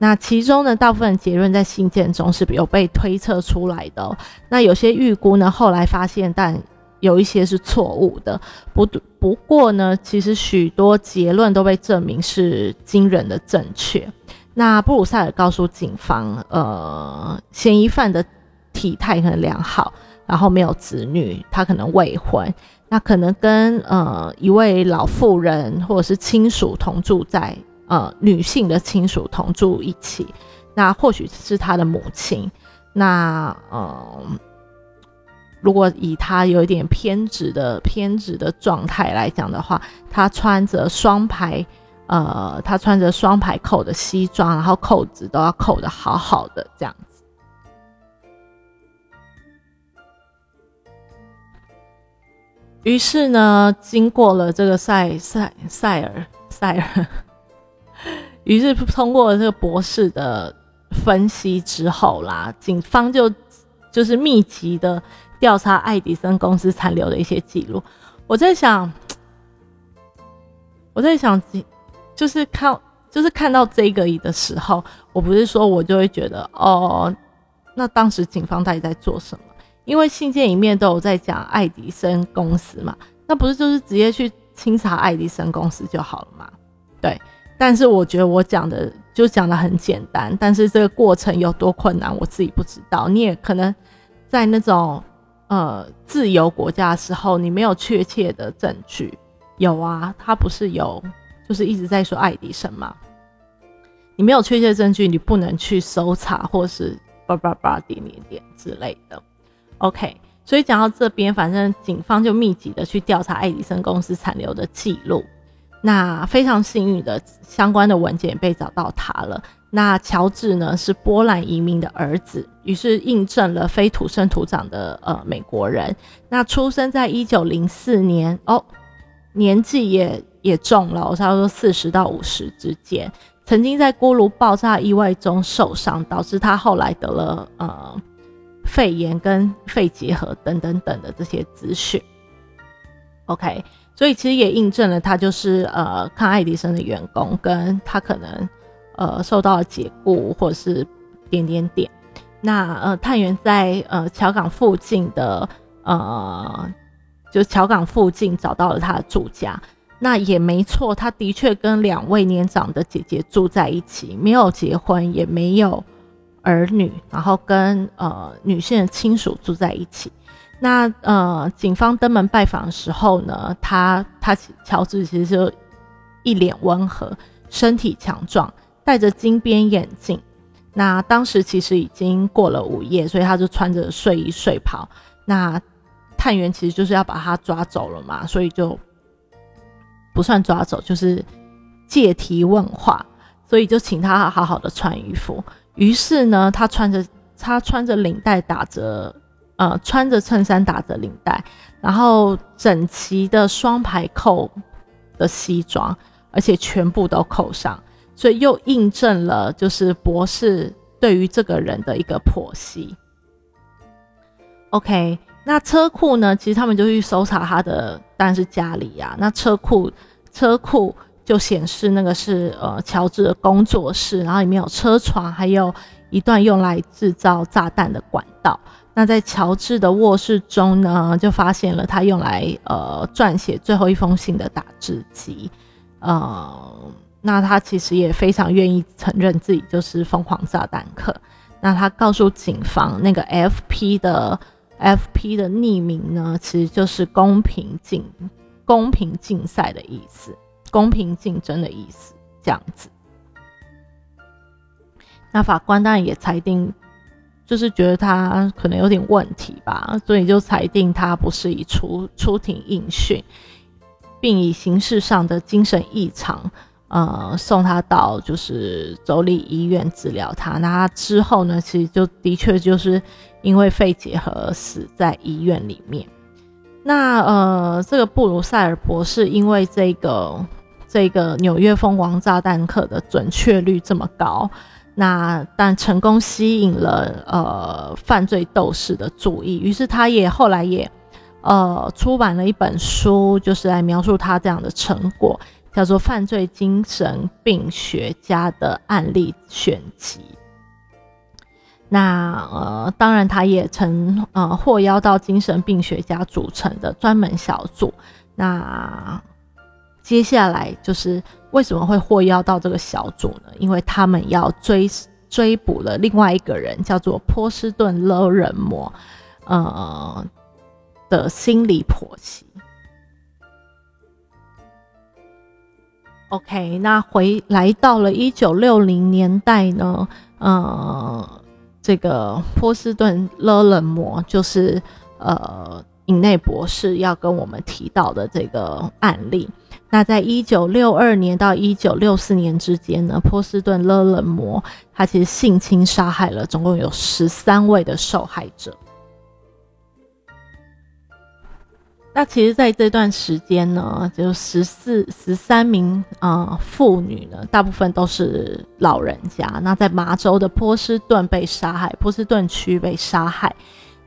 那其中呢，大部分结论在信件中是有被推测出来的，那有些预估呢，后来发现，但。有一些是错误的，不不过呢，其实许多结论都被证明是惊人的正确。那布鲁塞尔告诉警方，呃，嫌疑犯的体态很良好，然后没有子女，他可能未婚，那可能跟呃一位老妇人或者是亲属同住在呃女性的亲属同住一起，那或许是他的母亲，那嗯。如果以他有一点偏执的偏执的状态来讲的话，他穿着双排，呃，他穿着双排扣的西装，然后扣子都要扣的好好的这样子。于是呢，经过了这个塞塞塞尔塞尔，于是通过这个博士的分析之后啦，警方就就是密集的。调查爱迪生公司残留的一些记录，我在想，我在想，就是看，就是看到这个的时候，我不是说我就会觉得，哦，那当时警方到底在做什么？因为信件里面都有在讲爱迪生公司嘛，那不是就是直接去清查爱迪生公司就好了嘛？对，但是我觉得我讲的就讲的很简单，但是这个过程有多困难，我自己不知道。你也可能在那种。呃自由国家的时候，你没有确切的证据。有啊，他不是有，就是一直在说爱迪生吗。你没有确切证据，你不能去搜查或是叭叭叭点点点之类的。OK，所以讲到这边，反正警方就密集的去调查爱迪生公司残留的记录。那非常幸运的，相关的文件也被找到他了。那乔治呢是波兰移民的儿子，于是印证了非土生土长的呃美国人。那出生在一九零四年哦。年纪也也重了，我差不多四十到五十之间。曾经在锅炉爆炸意外中受伤，导致他后来得了呃肺炎跟肺结核等等等的这些资讯。OK，所以其实也印证了他就是呃看爱迪生的员工，跟他可能呃受到了解雇或者是点点点。那呃探员在呃桥港附近的呃。就桥港附近找到了他的住家，那也没错，他的确跟两位年长的姐姐住在一起，没有结婚，也没有儿女，然后跟呃女性的亲属住在一起。那呃，警方登门拜访的时候呢，他他乔治其实就一脸温和，身体强壮，戴着金边眼镜。那当时其实已经过了午夜，所以他就穿着睡衣睡袍。那探员其实就是要把他抓走了嘛，所以就不算抓走，就是借题问话，所以就请他好好的穿衣服。于是呢，他穿着他穿着领带打着，呃，穿着衬衫打着领带，然后整齐的双排扣的西装，而且全部都扣上，所以又印证了就是博士对于这个人的一个剖析。OK。那车库呢？其实他们就去搜查他的，当然是家里呀。那车库，车库就显示那个是呃乔治的工作室，然后里面有车床，还有一段用来制造炸弹的管道。那在乔治的卧室中呢，就发现了他用来呃撰写最后一封信的打字机。呃，那他其实也非常愿意承认自己就是疯狂炸弹客。那他告诉警方，那个 F.P 的。F.P 的匿名呢，其实就是公平竞公平竞赛的意思，公平竞争的意思，这样子。那法官当然也裁定，就是觉得他可能有点问题吧，所以就裁定他不适宜出出庭应讯，并以形式上的精神异常，呃，送他到就是州立医院治疗他。那之后呢，其实就的确就是。因为肺结核死在医院里面。那呃，这个布鲁塞尔博士因为这个这个纽约疯狂炸弹客的准确率这么高，那但成功吸引了呃犯罪斗士的注意，于是他也后来也呃出版了一本书，就是来描述他这样的成果，叫做《犯罪精神病学家的案例选集》。那呃，当然，他也曾呃获邀到精神病学家组成的专门小组。那接下来就是为什么会获邀到这个小组呢？因为他们要追追捕了另外一个人，叫做波士顿勒人魔，呃的心理婆媳。OK，那回来到了一九六零年代呢，呃。这个波士顿勒人魔就是呃，影内博士要跟我们提到的这个案例。那在一九六二年到一九六四年之间呢，波士顿勒冷魔他其实性侵杀害了总共有十三位的受害者。那其实，在这段时间呢，就十四、十三名啊妇女呢，大部分都是老人家。那在麻州的波士顿被杀害，波士顿区被杀害。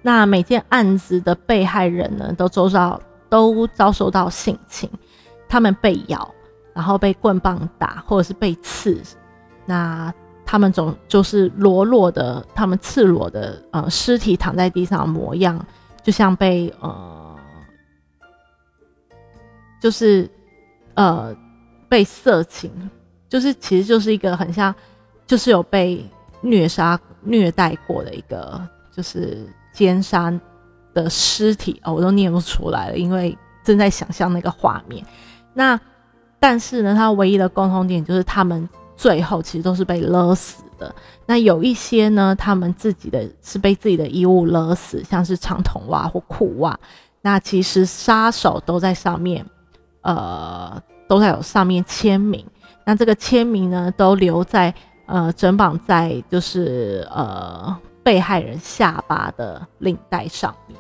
那每件案子的被害人呢，都遭到都遭受到性侵，他们被咬，然后被棍棒打，或者是被刺。那他们总就是裸裸的，他们赤裸的呃尸体躺在地上模样，就像被呃。就是，呃，被色情，就是其实就是一个很像，就是有被虐杀、虐待过的一个，就是奸杀的尸体哦，我都念不出来了，因为正在想象那个画面。那但是呢，它唯一的共同点就是他们最后其实都是被勒死的。那有一些呢，他们自己的是被自己的衣物勒死，像是长筒袜或裤袜。那其实杀手都在上面，呃，都在有上面签名。那这个签名呢，都留在呃，整绑在就是呃被害人下巴的领带上面。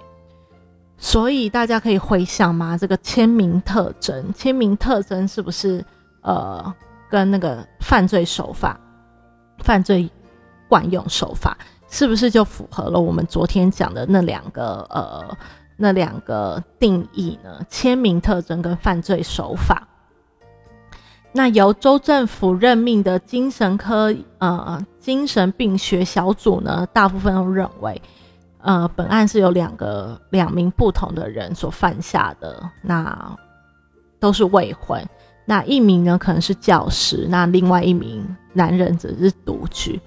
所以大家可以回想吗？这个签名特征，签名特征是不是呃跟那个犯罪手法、犯罪惯用手法，是不是就符合了我们昨天讲的那两个呃？那两个定义呢？签名特征跟犯罪手法。那由州政府任命的精神科呃精神病学小组呢，大部分都认为，呃，本案是有两个两名不同的人所犯下的，那都是未婚。那一名呢可能是教师，那另外一名男人则是独居。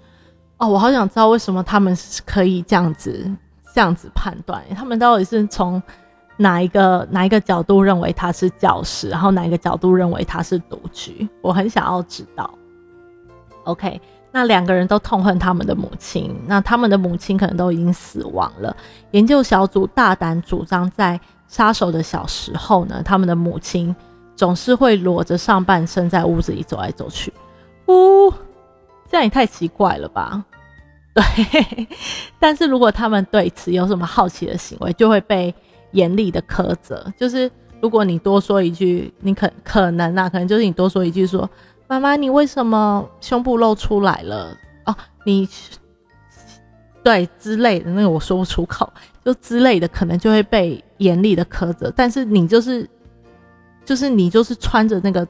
哦，我好想知道为什么他们是可以这样子。这样子判断，他们到底是从哪一个哪一个角度认为他是教师，然后哪一个角度认为他是独居？我很想要知道。OK，那两个人都痛恨他们的母亲，那他们的母亲可能都已经死亡了。研究小组大胆主张，在杀手的小时候呢，他们的母亲总是会裸着上半身在屋子里走来走去。呜，这样也太奇怪了吧？对，但是如果他们对此有什么好奇的行为，就会被严厉的苛责。就是如果你多说一句，你可可能啊，可能就是你多说一句说：“妈妈，你为什么胸部露出来了？”哦，你对之类的那个我说不出口，就之类的，可能就会被严厉的苛责。但是你就是，就是你就是穿着那个，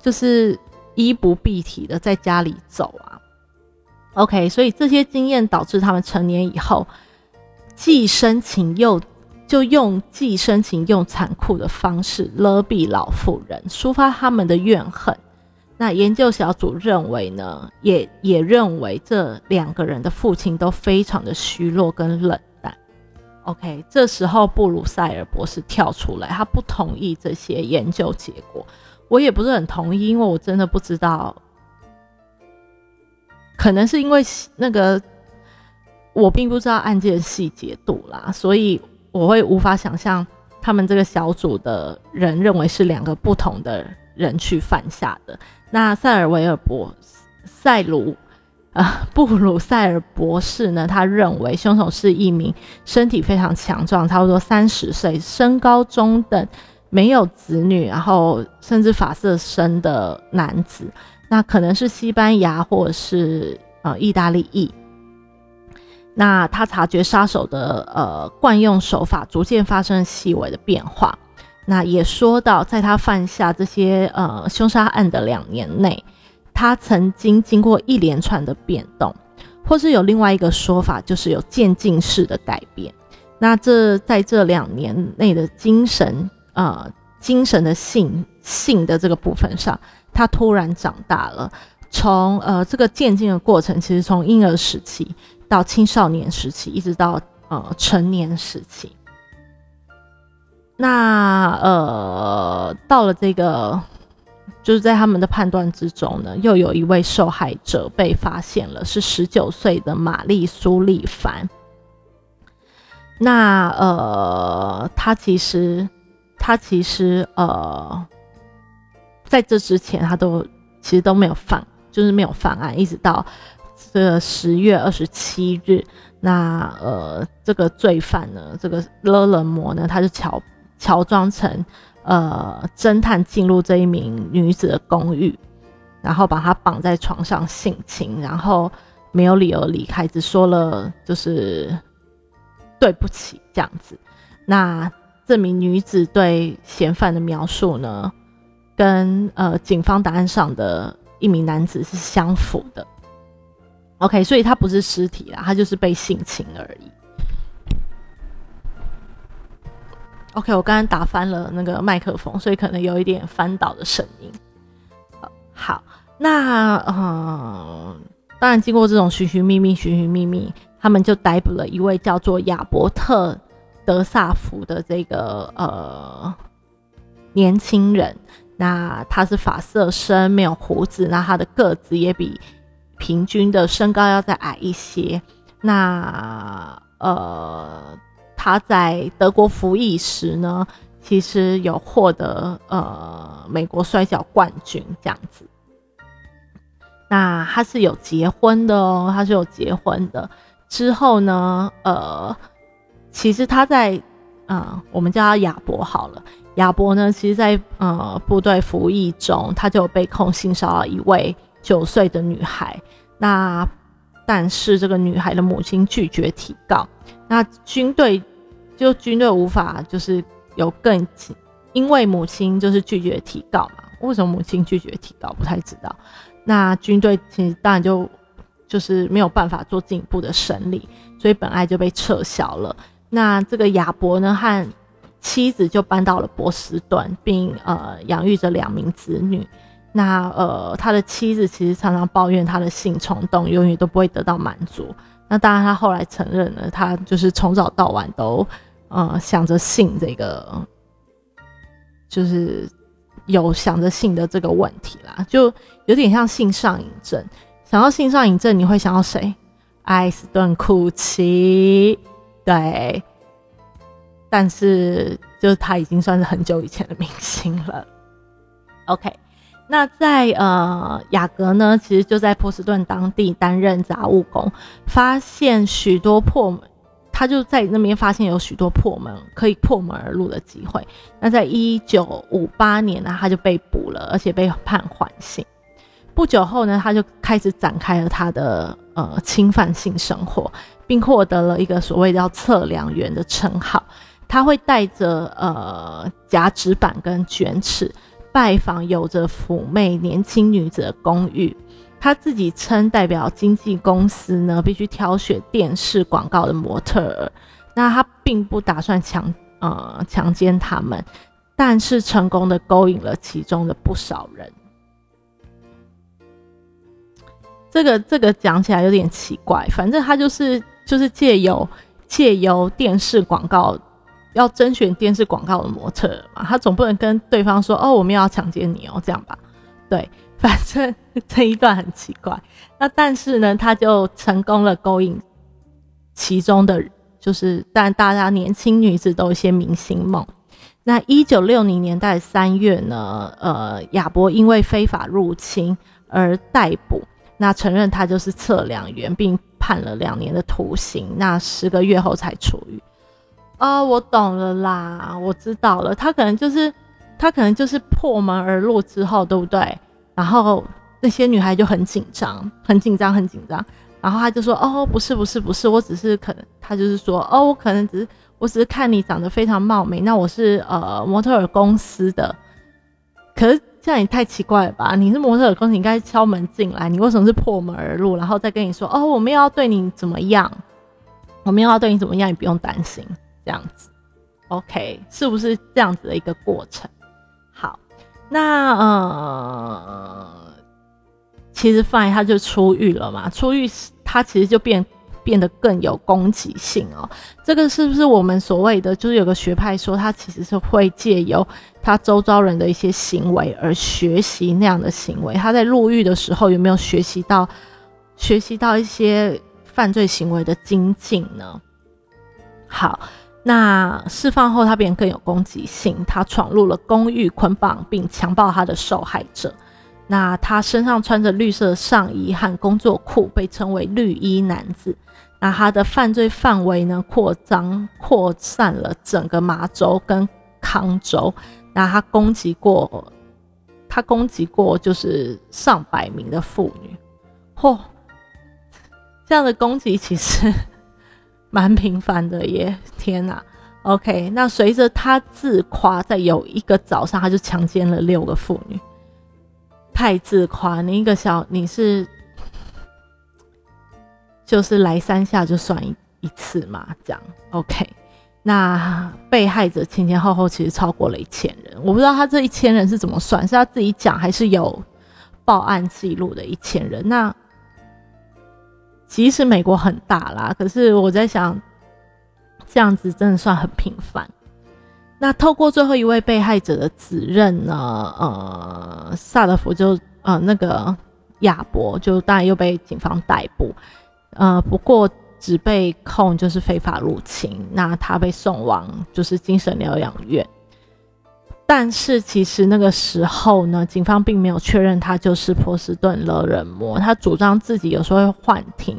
就是衣不蔽体的在家里走啊。OK，所以这些经验导致他们成年以后，既深情又就用既深情又残酷的方式勒毙老妇人，抒发他们的怨恨。那研究小组认为呢，也也认为这两个人的父亲都非常的虚弱跟冷淡。OK，这时候布鲁塞尔博士跳出来，他不同意这些研究结果。我也不是很同意，因为我真的不知道。可能是因为那个我并不知道案件细节度啦，所以我会无法想象他们这个小组的人认为是两个不同的人去犯下的。那塞尔维尔博塞鲁啊布鲁塞尔博士呢？他认为凶手是一名身体非常强壮，差不多三十岁，身高中等，没有子女，然后甚至发色深的男子。那可能是西班牙或者是呃意大利裔。那他察觉杀手的呃惯用手法逐渐发生细微的变化。那也说到，在他犯下这些呃凶杀案的两年内，他曾经经过一连串的变动，或是有另外一个说法，就是有渐进式的改变。那这在这两年内的精神呃精神的性性的这个部分上。他突然长大了，从呃这个渐进的过程，其实从婴儿时期到青少年时期，一直到呃成年时期。那呃到了这个，就是在他们的判断之中呢，又有一位受害者被发现了，是十九岁的玛丽苏丽凡。那呃，他其实他其实呃。在这之前，他都其实都没有犯，就是没有犯案，一直到这十月二十七日，那呃，这个罪犯呢，这个勒人魔呢，他就乔乔装成呃侦探进入这一名女子的公寓，然后把她绑在床上性侵，然后没有理由离开，只说了就是对不起这样子。那这名女子对嫌犯的描述呢？跟呃警方档案上的一名男子是相符的，OK，所以他不是尸体啦，他就是被性侵而已。OK，我刚刚打翻了那个麦克风，所以可能有一点翻倒的声音。好，那嗯，当然经过这种寻寻觅觅、寻寻觅觅，他们就逮捕了一位叫做亚伯特德萨福的这个呃年轻人，那他是发色深，没有胡子，那他的个子也比平均的身高要再矮一些。那呃，他在德国服役时呢，其实有获得呃美国摔跤冠军这样子。那他是有结婚的哦，他是有结婚的。之后呢，呃，其实他在，嗯，我们叫他亚伯好了。亚伯呢，其实，在呃部队服役中，他就被控性骚扰一位九岁的女孩。那但是这个女孩的母亲拒绝提告。那军队就军队无法就是有更，因为母亲就是拒绝提告嘛。为什么母亲拒绝提告？不太知道。那军队其实当然就就是没有办法做进一步的审理，所以本案就被撤销了。那这个亚伯呢和妻子就搬到了波士顿，并呃养育着两名子女。那呃他的妻子其实常常抱怨他的性冲动永远都不会得到满足。那当然他后来承认了，他就是从早到晚都呃想着性这个，就是。有想着性的这个问题啦，就有点像性上瘾症。想到性上瘾症，你会想到谁？艾斯顿·库奇，对。但是，就是他已经算是很久以前的明星了。OK，那在呃雅阁呢，其实就在波士顿当地担任杂务工，发现许多破门。他就在那边发现有许多破门可以破门而入的机会。那在一九五八年呢，他就被捕了，而且被判缓刑。不久后呢，他就开始展开了他的呃侵犯性生活，并获得了一个所谓叫测量员的称号。他会带着呃夹纸板跟卷尺，拜访有着妩媚年轻女子的公寓。他自己称，代表经纪公司呢，必须挑选电视广告的模特儿。那他并不打算强呃强奸他们，但是成功的勾引了其中的不少人。这个这个讲起来有点奇怪，反正他就是就是借由借由电视广告要甄选电视广告的模特嘛，他总不能跟对方说哦，我们要强奸你哦，这样吧？对。反正这一段很奇怪，那但是呢，他就成功了勾引其中的，就是但大家年轻女子都有一些明星梦。那一九六零年代三月呢，呃，亚伯因为非法入侵而逮捕，那承认他就是测量员，并判了两年的徒刑。那十个月后才出狱。哦，我懂了啦，我知道了，他可能就是他可能就是破门而入之后，对不对？然后那些女孩就很紧张，很紧张，很紧张。然后他就说：“哦，不是，不是，不是，我只是可能……他就是说，哦，我可能只是，我只是看你长得非常貌美。那我是呃模特儿公司的，可是这样也太奇怪了吧？你是模特儿公司，你应该敲门进来，你为什么是破门而入？然后再跟你说，哦，我们要对你怎么样？我们要对你怎么样？你不用担心，这样子，OK，是不是这样子的一个过程？”那呃，其实范他就出狱了嘛，出狱他其实就变变得更有攻击性哦。这个是不是我们所谓的，就是有个学派说他其实是会借由他周遭人的一些行为而学习那样的行为？他在入狱的时候有没有学习到学习到一些犯罪行为的精进呢？好。那释放后，他变得更有攻击性。他闯入了公寓，捆绑并强暴他的受害者。那他身上穿着绿色上衣和工作裤，被称为“绿衣男子”。那他的犯罪范围呢，扩张扩散了整个马州跟康州。那他攻击过，他攻击过就是上百名的妇女。嚯，这样的攻击其实。蛮频繁的耶！天哪，OK，那随着他自夸，在有一个早上，他就强奸了六个妇女，太自夸！你一个小，你是就是来三下就算一一次嘛？这样 OK？那被害者前前后后其实超过了一千人，我不知道他这一千人是怎么算，是他自己讲还是有报案记录的一千人？那。其实美国很大啦，可是我在想，这样子真的算很频繁。那透过最后一位被害者的指认呢，呃，萨德福就呃那个亚伯就当然又被警方逮捕，呃，不过只被控就是非法入侵，那他被送往就是精神疗养院。但是其实那个时候呢，警方并没有确认他就是波士顿勒人魔，他主张自己有时候会幻听，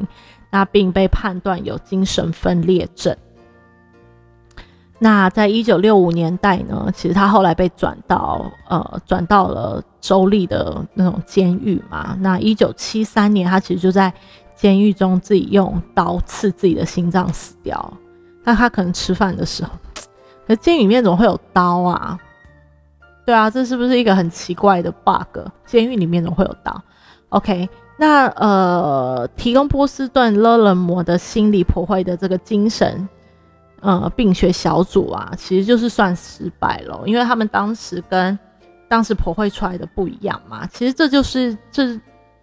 那并被判断有精神分裂症。那在一九六五年代呢，其实他后来被转到呃转到了州立的那种监狱嘛。那一九七三年，他其实就在监狱中自己用刀刺自己的心脏死掉。那他可能吃饭的时候，可监狱里面怎么会有刀啊？对啊，这是不是一个很奇怪的 bug？监狱里面怎么会有刀？OK，那呃，提供波士顿勒人魔的心理破坏的这个精神呃病学小组啊，其实就是算失败了，因为他们当时跟当时破坏出来的不一样嘛。其实这就是这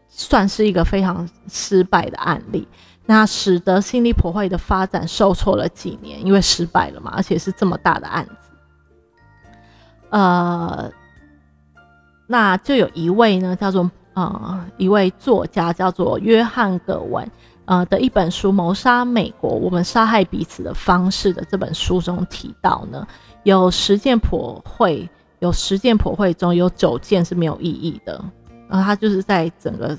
算是一个非常失败的案例，那使得心理破坏的发展受挫了几年，因为失败了嘛，而且是这么大的案子。呃，那就有一位呢，叫做呃一位作家，叫做约翰葛文，呃的一本书《谋杀美国：我们杀害彼此的方式》的这本书中提到呢，有十件破会，有十件破会中有九件是没有意义的，然后他就是在整个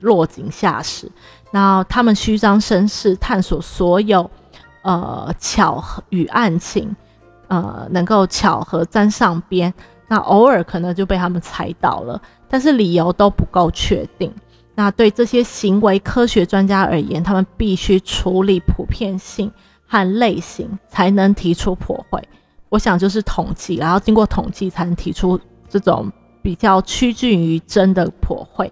落井下石，然后他们虚张声势，探索所有呃巧合与案情。呃，能够巧合沾上边，那偶尔可能就被他们猜到了，但是理由都不够确定。那对这些行为科学专家而言，他们必须处理普遍性和类型，才能提出破坏。我想就是统计，然后经过统计才能提出这种比较趋近于真的破坏。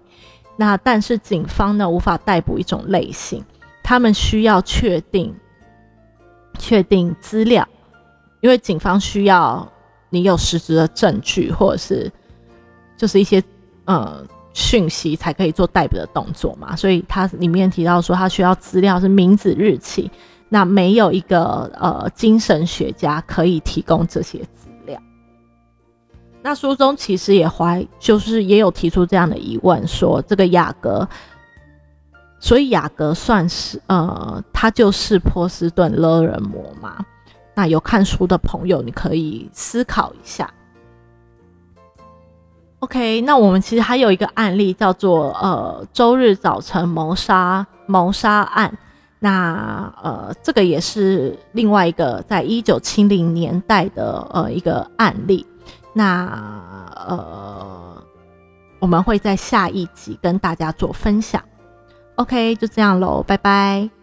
那但是警方呢，无法逮捕一种类型，他们需要确定确定资料。因为警方需要你有实质的证据，或者是就是一些呃讯息，才可以做代表的动作嘛。所以它里面提到说，他需要资料是名字、日期。那没有一个呃精神学家可以提供这些资料。那书中其实也怀，就是也有提出这样的疑问，说这个雅阁，所以雅阁算是呃，他就是波士顿勒人魔嘛？那有看书的朋友，你可以思考一下。OK，那我们其实还有一个案例叫做呃周日早晨谋杀谋杀案。那呃这个也是另外一个在一九七零年代的呃一个案例。那呃我们会在下一集跟大家做分享。OK，就这样喽，拜拜。